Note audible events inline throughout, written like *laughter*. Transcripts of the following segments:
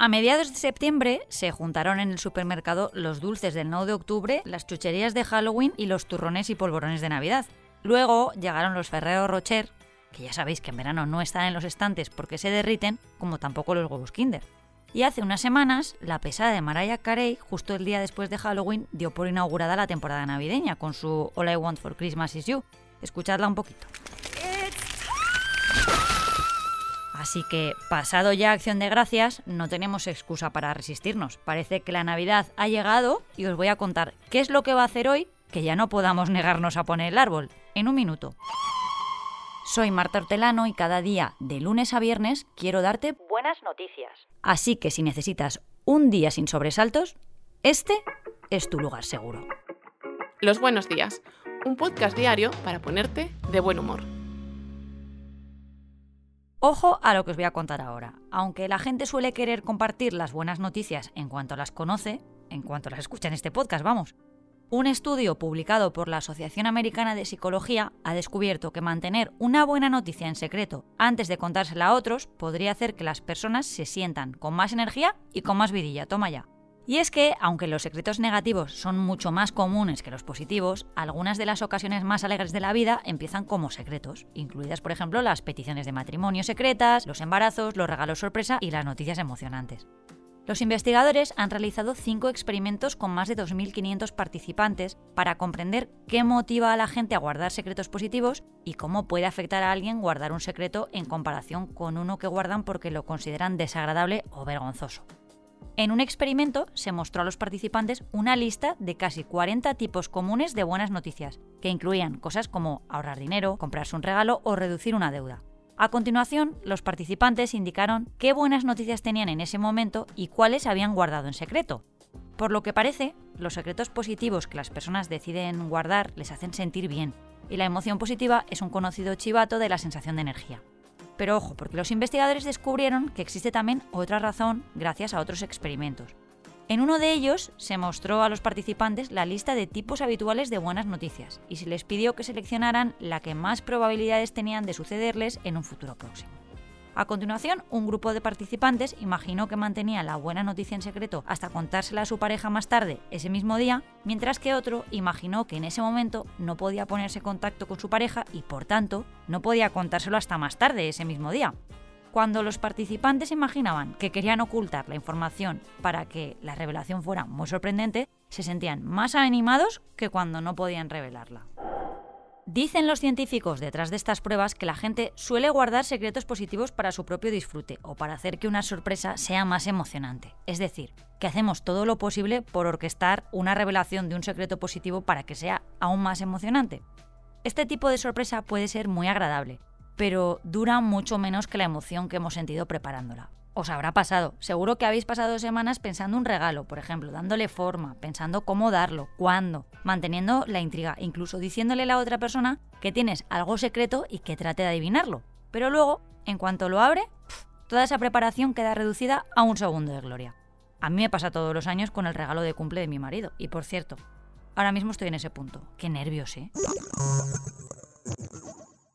A mediados de septiembre se juntaron en el supermercado los dulces del 9 de octubre, las chucherías de Halloween y los turrones y polvorones de Navidad. Luego llegaron los Ferrero Rocher, que ya sabéis que en verano no están en los estantes porque se derriten, como tampoco los huevos Kinder. Y hace unas semanas, la pesada de Mariah Carey, justo el día después de Halloween, dio por inaugurada la temporada navideña con su All I Want for Christmas Is You. Escuchadla un poquito. Así que, pasado ya Acción de Gracias, no tenemos excusa para resistirnos. Parece que la Navidad ha llegado y os voy a contar qué es lo que va a hacer hoy que ya no podamos negarnos a poner el árbol. En un minuto. Soy Marta Hortelano y cada día, de lunes a viernes, quiero darte buenas noticias. Así que si necesitas un día sin sobresaltos, este es tu lugar seguro. Los buenos días, un podcast diario para ponerte de buen humor. Ojo a lo que os voy a contar ahora. Aunque la gente suele querer compartir las buenas noticias en cuanto las conoce, en cuanto las escucha en este podcast, vamos. Un estudio publicado por la Asociación Americana de Psicología ha descubierto que mantener una buena noticia en secreto antes de contársela a otros podría hacer que las personas se sientan con más energía y con más vidilla. Toma ya. Y es que, aunque los secretos negativos son mucho más comunes que los positivos, algunas de las ocasiones más alegres de la vida empiezan como secretos, incluidas por ejemplo las peticiones de matrimonio secretas, los embarazos, los regalos sorpresa y las noticias emocionantes. Los investigadores han realizado cinco experimentos con más de 2.500 participantes para comprender qué motiva a la gente a guardar secretos positivos y cómo puede afectar a alguien guardar un secreto en comparación con uno que guardan porque lo consideran desagradable o vergonzoso. En un experimento se mostró a los participantes una lista de casi 40 tipos comunes de buenas noticias, que incluían cosas como ahorrar dinero, comprarse un regalo o reducir una deuda. A continuación, los participantes indicaron qué buenas noticias tenían en ese momento y cuáles habían guardado en secreto. Por lo que parece, los secretos positivos que las personas deciden guardar les hacen sentir bien, y la emoción positiva es un conocido chivato de la sensación de energía. Pero ojo, porque los investigadores descubrieron que existe también otra razón gracias a otros experimentos. En uno de ellos se mostró a los participantes la lista de tipos habituales de buenas noticias y se les pidió que seleccionaran la que más probabilidades tenían de sucederles en un futuro próximo. A continuación, un grupo de participantes imaginó que mantenía la buena noticia en secreto hasta contársela a su pareja más tarde ese mismo día, mientras que otro imaginó que en ese momento no podía ponerse en contacto con su pareja y por tanto no podía contárselo hasta más tarde ese mismo día. Cuando los participantes imaginaban que querían ocultar la información para que la revelación fuera muy sorprendente, se sentían más animados que cuando no podían revelarla. Dicen los científicos detrás de estas pruebas que la gente suele guardar secretos positivos para su propio disfrute o para hacer que una sorpresa sea más emocionante. Es decir, que hacemos todo lo posible por orquestar una revelación de un secreto positivo para que sea aún más emocionante. Este tipo de sorpresa puede ser muy agradable, pero dura mucho menos que la emoción que hemos sentido preparándola os habrá pasado. Seguro que habéis pasado semanas pensando un regalo, por ejemplo, dándole forma, pensando cómo darlo, cuándo, manteniendo la intriga, incluso diciéndole a la otra persona que tienes algo secreto y que trate de adivinarlo. Pero luego, en cuanto lo abre, toda esa preparación queda reducida a un segundo de gloria. A mí me pasa todos los años con el regalo de cumple de mi marido. Y por cierto, ahora mismo estoy en ese punto. Qué nervios, ¿eh?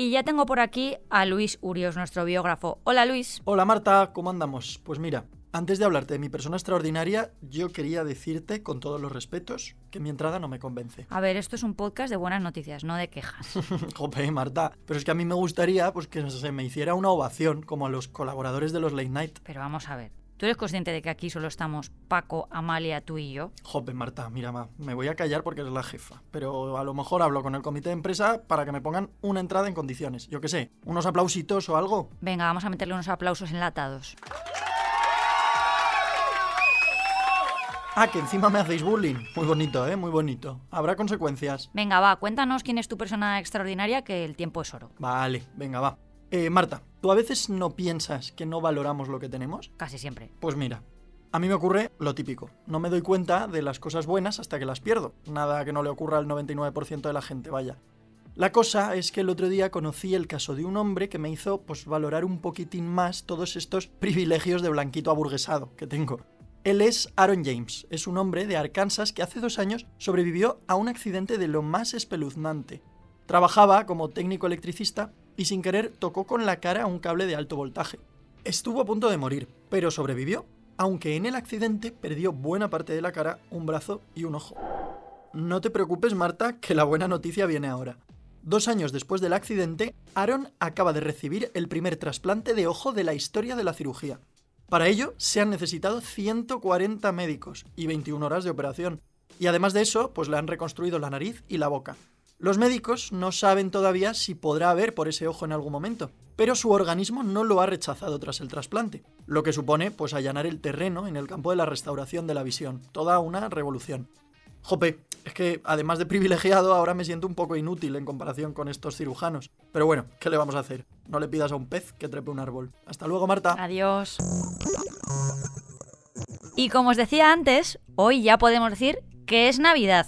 Y ya tengo por aquí a Luis Urios, nuestro biógrafo. Hola Luis. Hola Marta, ¿cómo andamos? Pues mira, antes de hablarte de mi persona extraordinaria, yo quería decirte, con todos los respetos, que mi entrada no me convence. A ver, esto es un podcast de buenas noticias, no de quejas. *laughs* Jope, Marta, pero es que a mí me gustaría pues, que se me hiciera una ovación, como a los colaboradores de los Late Night. Pero vamos a ver, ¿Tú eres consciente de que aquí solo estamos Paco, Amalia, tú y yo? Jope, Marta, mira, ma, me voy a callar porque eres la jefa. Pero a lo mejor hablo con el comité de empresa para que me pongan una entrada en condiciones. Yo qué sé, unos aplausitos o algo. Venga, vamos a meterle unos aplausos enlatados. Ah, que encima me hacéis bullying. Muy bonito, ¿eh? Muy bonito. Habrá consecuencias. Venga, va, cuéntanos quién es tu persona extraordinaria, que el tiempo es oro. Vale, venga, va. Eh, Marta, ¿tú a veces no piensas que no valoramos lo que tenemos? Casi siempre. Pues mira, a mí me ocurre lo típico. No me doy cuenta de las cosas buenas hasta que las pierdo. Nada que no le ocurra al 99% de la gente, vaya. La cosa es que el otro día conocí el caso de un hombre que me hizo pues valorar un poquitín más todos estos *laughs* privilegios de blanquito aburguesado que tengo. Él es Aaron James, es un hombre de Arkansas que hace dos años sobrevivió a un accidente de lo más espeluznante. Trabajaba como técnico electricista y sin querer tocó con la cara un cable de alto voltaje. Estuvo a punto de morir, pero sobrevivió, aunque en el accidente perdió buena parte de la cara, un brazo y un ojo. No te preocupes, Marta, que la buena noticia viene ahora. Dos años después del accidente, Aaron acaba de recibir el primer trasplante de ojo de la historia de la cirugía. Para ello, se han necesitado 140 médicos y 21 horas de operación. Y además de eso, pues le han reconstruido la nariz y la boca. Los médicos no saben todavía si podrá ver por ese ojo en algún momento, pero su organismo no lo ha rechazado tras el trasplante, lo que supone pues allanar el terreno en el campo de la restauración de la visión, toda una revolución. Jope, es que además de privilegiado ahora me siento un poco inútil en comparación con estos cirujanos. Pero bueno, ¿qué le vamos a hacer? No le pidas a un pez que trepe un árbol. Hasta luego, Marta. Adiós. Y como os decía antes, hoy ya podemos decir que es Navidad.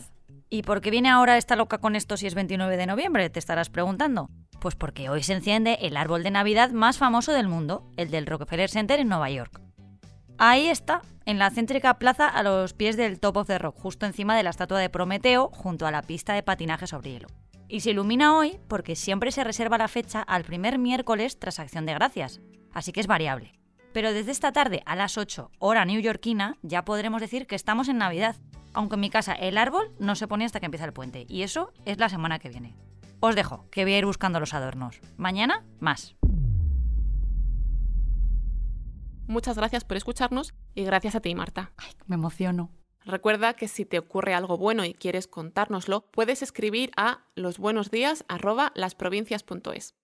¿Y por qué viene ahora esta loca con esto si es 29 de noviembre? Te estarás preguntando. Pues porque hoy se enciende el árbol de Navidad más famoso del mundo, el del Rockefeller Center en Nueva York. Ahí está, en la céntrica plaza a los pies del Top of the Rock, justo encima de la estatua de Prometeo, junto a la pista de patinaje sobre hielo. Y se ilumina hoy porque siempre se reserva la fecha al primer miércoles tras Acción de Gracias, así que es variable. Pero desde esta tarde a las 8, hora newyorkina, ya podremos decir que estamos en Navidad, aunque en mi casa el árbol no se pone hasta que empieza el puente, y eso es la semana que viene. Os dejo, que voy a ir buscando los adornos. Mañana, más. Muchas gracias por escucharnos y gracias a ti, Marta. Ay, me emociono. Recuerda que si te ocurre algo bueno y quieres contárnoslo, puedes escribir a losbuenosdías@lasprovincias.es.